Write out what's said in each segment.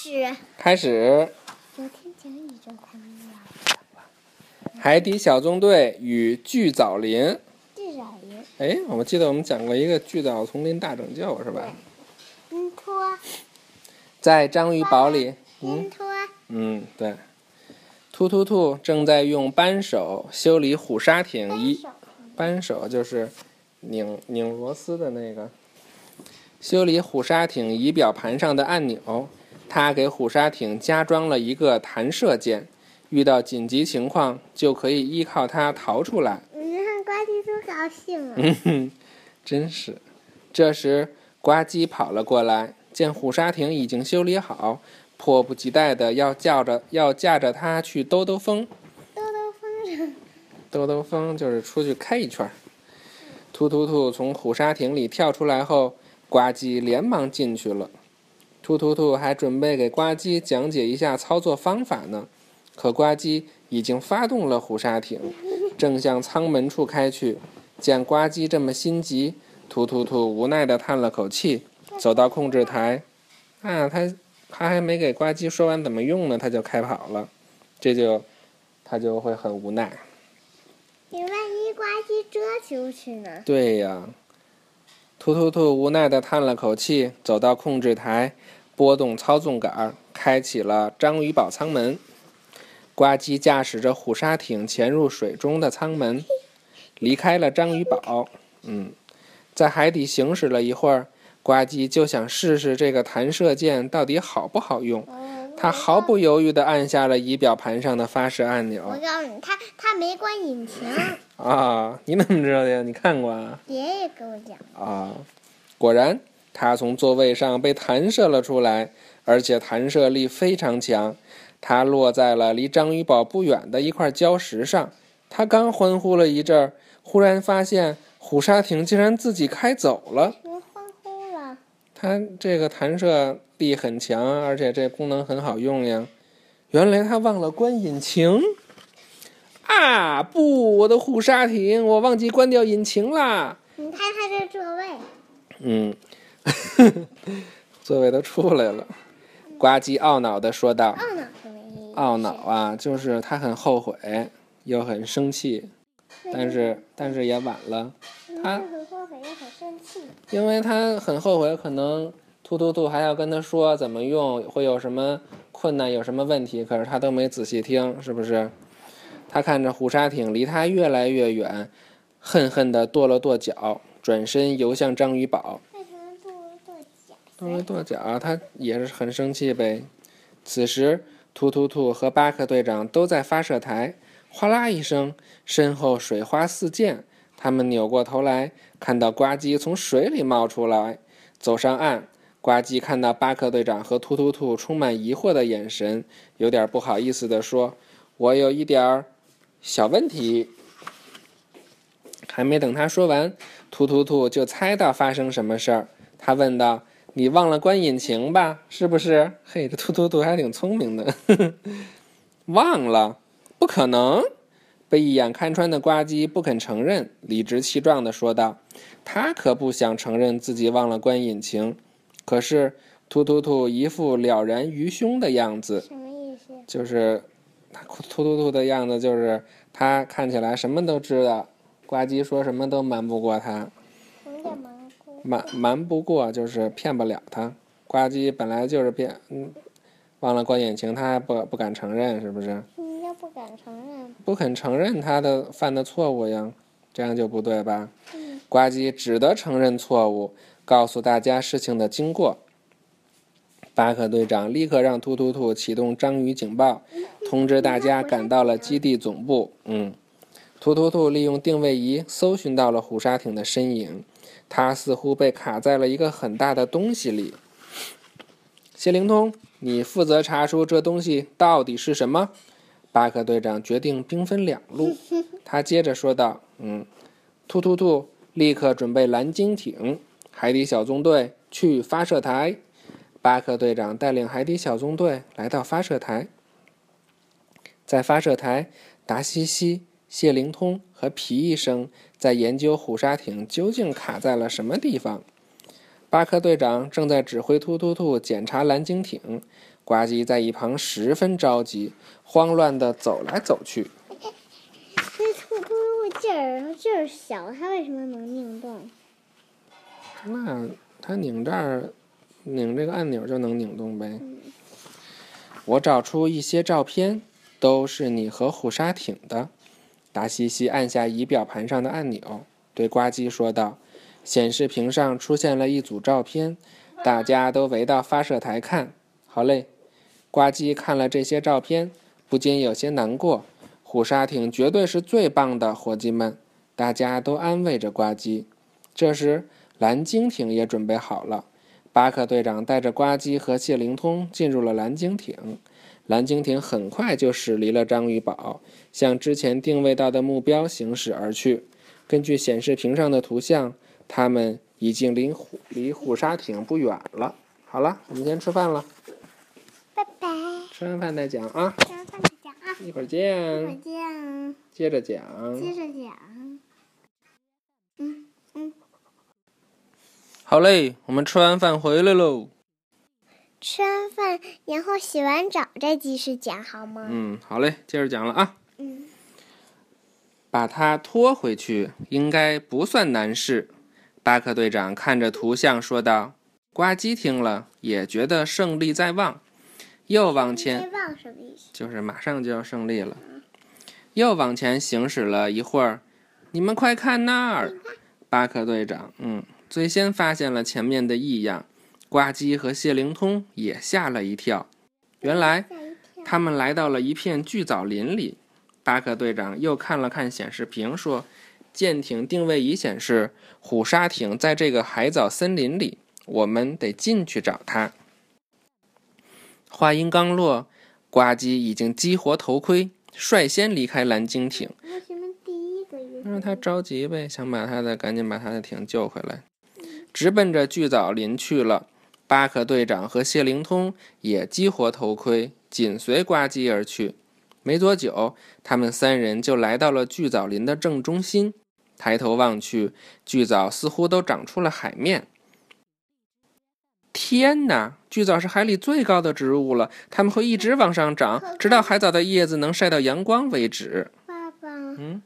始。开始。昨天讲宇宙探秘了。海底小纵队与巨藻林。巨藻林。哎，我记得我们讲过一个巨藻丛林大拯救，是吧？嗯，托。在章鱼堡里。嗯，对。突突兔正在用扳手修理虎鲨艇一。扳手就是拧拧螺丝的那个。修理虎鲨艇仪表盘上的按钮，他给虎鲨艇加装了一个弹射键，遇到紧急情况就可以依靠它逃出来。你看呱唧多高兴啊！嗯哼，真是。这时，呱唧跑了过来，见虎鲨艇已经修理好，迫不及待的要叫着要驾着它去兜兜风。兜兜风兜兜风就是出去开一圈。突突突从虎鲨艇里跳出来后。呱唧连忙进去了，突突兔还准备给呱唧讲解一下操作方法呢。可呱唧已经发动了虎鲨艇，正向舱门处开去。见呱唧这么心急，突突兔无奈地叹了口气，走到控制台。啊，他他还没给呱唧说完怎么用呢，他就开跑了。这就他就会很无奈。你万一呱唧折出去呢？对呀。突突兔无奈地叹了口气，走到控制台，拨动操纵杆，开启了章鱼堡舱门。呱唧驾驶着虎鲨艇潜入水中的舱门，离开了章鱼堡。嗯，在海底行驶了一会儿，呱唧就想试试这个弹射键到底好不好用。他毫不犹豫地按下了仪表盘上的发射按钮。我告诉你，他他没关引擎。啊，你怎么知道的呀？你看过啊？爷爷给我讲。啊，果然，他从座位上被弹射了出来，而且弹射力非常强。他落在了离章鱼堡不远的一块礁石上。他刚欢呼了一阵儿，忽然发现虎鲨艇竟然自己开走了。欢呼了？它这个弹射。力很强，而且这功能很好用呀。原来他忘了关引擎啊！不，我的虎鲨艇，我忘记关掉引擎啦。你看它这座位。嗯，座位都出来了。呱唧懊恼地说道：“懊恼什么？懊恼啊，就是他很后悔，又很生气，但是但是也晚了。他很后悔又很生气，因为他很后悔，可能。突突突还要跟他说怎么用，会有什么困难，有什么问题，可是他都没仔细听，是不是？他看着虎鲨艇离他越来越远，恨恨地跺了跺脚，转身游向章鱼堡。为什么跺了跺脚？他也是很生气呗。此时，突突兔和巴克队长都在发射台，哗啦一声，身后水花四溅。他们扭过头来，看到呱唧从水里冒出来，走上岸。呱唧看到巴克队长和突突兔充满疑惑的眼神，有点不好意思地说：“我有一点儿小问题。”还没等他说完，突突兔就猜到发生什么事儿。他问道：“你忘了关引擎吧？是不是？”嘿，这突突兔还挺聪明的。忘了？不可能！被一眼看穿的呱唧不肯承认，理直气壮地说道：“他可不想承认自己忘了关引擎。”可是，突突兔一副了然于胸的样子。什么意思？就是，突突兔的样子，就是他看起来什么都知道，呱唧说什么都瞒不过他。瞒？瞒瞒不过就是骗不了他。呱唧本来就是骗，嗯，忘了关引擎，他还不不敢承认，是不是？什么叫不敢承认？不肯承认他的犯的错误呀，这样就不对吧？嗯。呱唧只得承认错误。告诉大家事情的经过。巴克队长立刻让突突兔启动章鱼警报，通知大家赶到了基地总部。嗯，突突兔利用定位仪搜寻到了虎鲨艇的身影，它似乎被卡在了一个很大的东西里。谢灵通，你负责查出这东西到底是什么。巴克队长决定兵分两路，他接着说道：“嗯，突突突立刻准备蓝鲸艇。”海底小纵队去发射台，巴克队长带领海底小纵队来到发射台。在发射台，达西西、谢灵通和皮医生在研究虎鲨艇究竟卡在了什么地方。巴克队长正在指挥突突兔检查蓝鲸艇，呱唧在一旁十分着急，慌乱地走来走去。那突突兔劲儿劲儿小，它为什么能拧动？那它拧这儿，拧这个按钮就能拧动呗。我找出一些照片，都是你和虎鲨艇的。达西西按下仪表盘上的按钮，对呱唧说道。显示屏上出现了一组照片，大家都围到发射台看。好嘞，呱唧看了这些照片，不禁有些难过。虎鲨艇绝对是最棒的，伙计们！大家都安慰着呱唧。这时，蓝鲸艇也准备好了。巴克队长带着呱唧和谢灵通进入了蓝鲸艇。蓝鲸艇很快就驶离了章鱼堡，向之前定位到的目标行驶而去。根据显示屏上的图像。他们已经离虎离虎鲨艇不远了。好了，我们先吃饭了。拜拜。吃完饭再讲啊。吃完饭再讲啊。一会儿见。一会儿见。接着讲。接着讲。嗯嗯。好嘞，我们吃完饭回来喽。吃完饭，然后洗完澡再继续讲好吗？嗯，好嘞，接着讲了啊。嗯。把它拖回去应该不算难事。巴克队长看着图像说道：“呱唧听了也觉得胜利在望，又往前，就是马上就要胜利了。又往前行驶了一会儿，你们快看那儿！巴克队长，嗯，最先发现了前面的异样。呱唧和谢灵通也吓了一跳，原来他们来到了一片巨藻林里。巴克队长又看了看显示屏，说。”舰艇定位仪显示，虎鲨艇在这个海藻森林里，我们得进去找它。话音刚落，呱唧已经激活头盔，率先离开蓝鲸艇。为什么第一个？让他着急呗，想把他的赶紧把他的艇救回来，直奔着巨藻林去了。巴克队长和谢灵通也激活头盔，紧随呱唧而去。没多久，他们三人就来到了巨藻林的正中心。抬头望去，巨藻似乎都长出了海面。天哪！巨藻是海里最高的植物了，它们会一直往上长，直到海藻的叶子能晒到阳光为止。爸爸，嗯，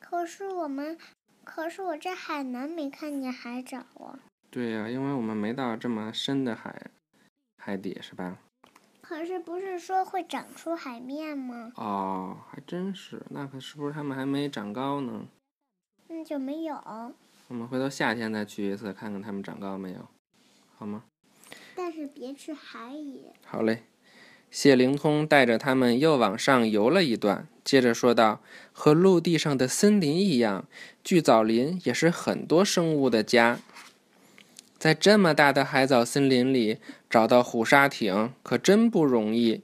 可是我们，可是我在海南没看见海藻啊。对呀，因为我们没到这么深的海海底，是吧？可是不是说会长出海面吗？哦，还真是。那可是不是他们还没长高呢？那就没有。我们回头夏天再去一次，看看他们长高没有，好吗？但是别去海里。好嘞。谢灵通带着他们又往上游了一段，接着说道：“和陆地上的森林一样，巨藻林也是很多生物的家。在这么大的海藻森林里找到虎鲨艇可真不容易。”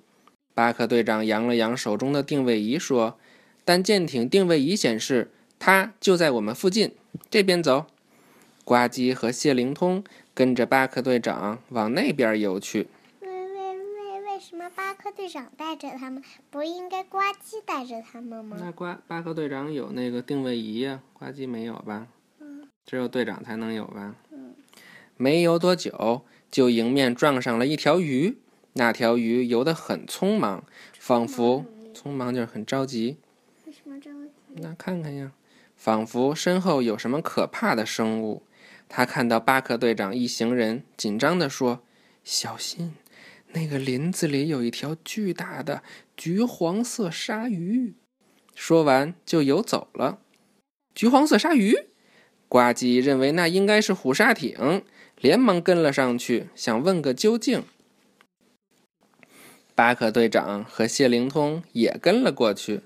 巴克队长扬了扬手中的定位仪说：“但舰艇定位仪显示。”它就在我们附近，这边走。呱唧和谢灵通跟着巴克队长往那边游去。为为为为什么巴克队长带着他们，不应该呱唧带着他们吗？那呱巴克队长有那个定位仪呀，呱唧没有吧？嗯。只有队长才能有吧？嗯。没游多久，就迎面撞上了一条鱼。那条鱼游得很匆忙，仿佛匆忙就是很着急。为什么着急？那看看呀。仿佛身后有什么可怕的生物，他看到巴克队长一行人，紧张地说：“小心，那个林子里有一条巨大的橘黄色鲨鱼。”说完就游走了。橘黄色鲨鱼，呱唧认为那应该是虎鲨艇，连忙跟了上去，想问个究竟。巴克队长和谢灵通也跟了过去。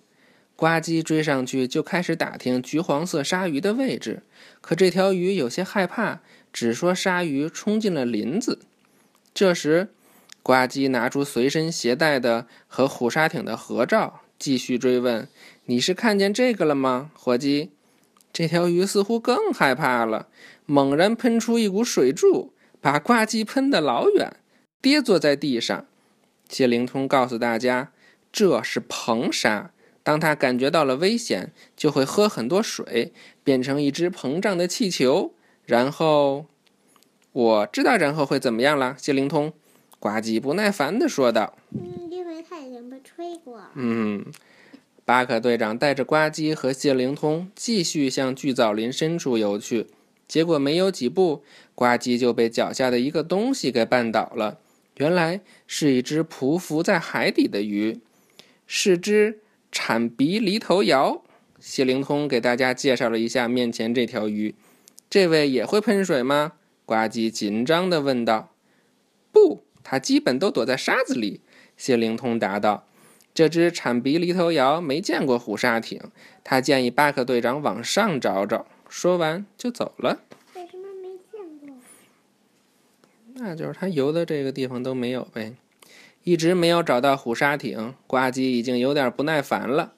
呱唧追上去就开始打听橘黄色鲨鱼的位置，可这条鱼有些害怕，只说鲨鱼冲进了林子。这时，呱唧拿出随身携带的和虎鲨艇的合照，继续追问：“你是看见这个了吗，伙计？”这条鱼似乎更害怕了，猛然喷出一股水柱，把呱唧喷得老远，跌坐在地上。谢灵通告诉大家：“这是硼砂。”当他感觉到了危险，就会喝很多水，变成一只膨胀的气球，然后，我知道然后会怎么样了。”谢灵通，呱唧不耐烦地说道。“嗯，因为它已经被吹过。”嗯，巴克队长带着呱唧和谢灵通继续向巨藻林深处游去。结果没有几步，呱唧就被脚下的一个东西给绊倒了。原来是一只匍匐在海底的鱼，是只铲鼻犁头鳐。谢灵通给大家介绍了一下面前这条鱼。这位也会喷水吗？呱唧紧张地问道。“不，它基本都躲在沙子里。”谢灵通答道。“这只铲鼻犁头鳐没见过虎鲨艇，他建议巴克队长往上找找。”说完就走了。为什么没见过？那就是他游的这个地方都没有呗。一直没有找到虎鲨艇，呱唧已经有点不耐烦了。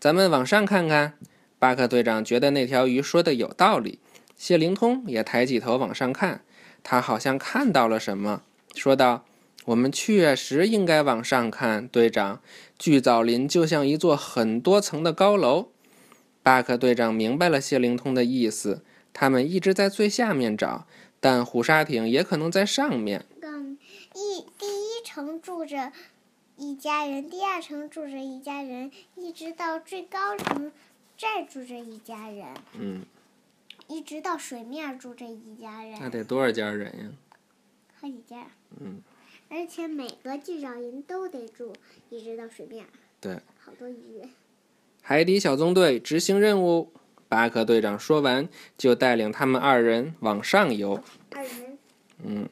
咱们往上看看。巴克队长觉得那条鱼说的有道理。谢灵通也抬起头往上看，他好像看到了什么，说道：“我们确实应该往上看，队长。巨藻林就像一座很多层的高楼。”巴克队长明白了谢灵通的意思，他们一直在最下面找，但虎鲨艇也可能在上面。一第一层住着一家人，第二层住着一家人，一直到最高层再住着一家人。嗯。一直到水面住着一家人，那得多少家人呀？好几家。嗯。而且每个巨藻林都得住，一直到水面。对。好多鱼。海底小纵队执行任务。巴克队长说完，就带领他们二人往上游。二人。嗯。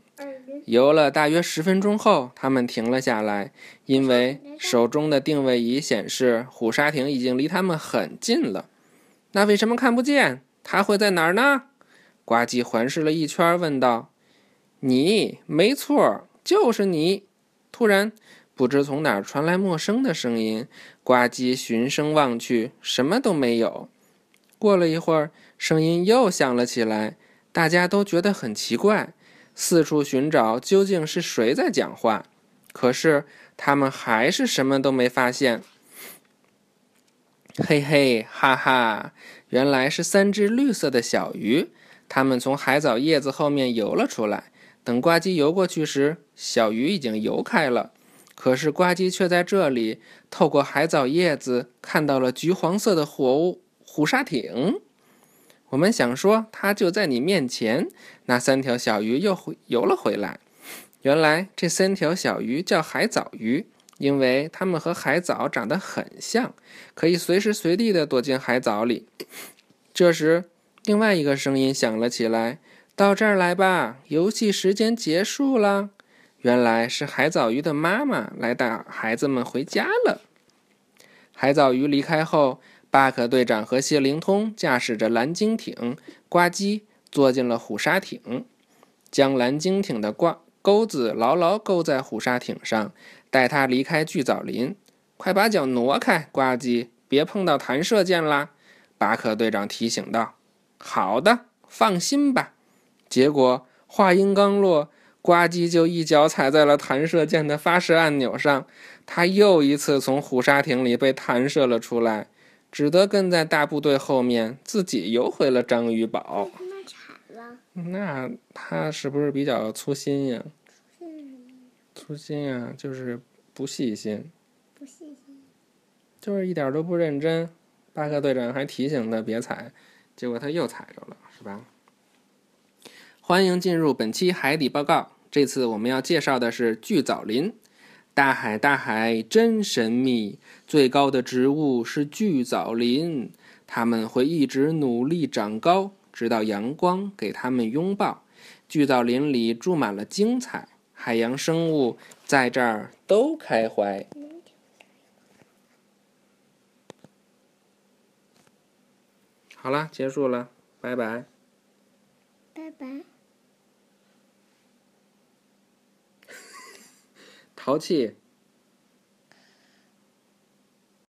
游了大约十分钟后，他们停了下来，因为手中的定位仪显示虎鲨艇已经离他们很近了。那为什么看不见？它会在哪儿呢？呱唧环视了一圈，问道：“你，没错，就是你。”突然，不知从哪儿传来陌生的声音。呱唧循声望去，什么都没有。过了一会儿，声音又响了起来，大家都觉得很奇怪，四处寻找究竟是谁在讲话。可是他们还是什么都没发现。嘿嘿，哈哈！原来是三只绿色的小鱼，它们从海藻叶子后面游了出来。等呱唧游过去时，小鱼已经游开了。可是呱唧却在这里透过海藻叶子看到了橘黄色的虎虎鲨艇。我们想说，它就在你面前。那三条小鱼又游了回来。原来这三条小鱼叫海藻鱼。因为它们和海藻长得很像，可以随时随地的躲进海藻里。这时，另外一个声音响了起来：“到这儿来吧，游戏时间结束了。”原来是海藻鱼的妈妈来带孩子们回家了。海藻鱼离开后，巴克队长和谢灵通驾驶着蓝鲸艇，呱唧坐进了虎鲨艇，将蓝鲸艇的挂钩子牢牢勾在虎鲨艇上。带它离开巨藻林，快把脚挪开，呱唧，别碰到弹射键啦！巴克队长提醒道。好的，放心吧。结果话音刚落，呱唧就一脚踩在了弹射键的发射按钮上，他又一次从虎鲨艇里被弹射了出来，只得跟在大部队后面，自己游回了章鱼堡。那他是不是比较粗心呀？粗心啊，就是不细心，不细心，就是一点都不认真。巴克队长还提醒他别踩，结果他又踩着了，是吧？欢迎进入本期海底报告。这次我们要介绍的是巨藻林。大海，大海真神秘，最高的植物是巨藻林，它们会一直努力长高，直到阳光给它们拥抱。巨藻林里住满了精彩。海洋生物在这儿都开怀。好了，结束了，拜拜。拜拜。淘气。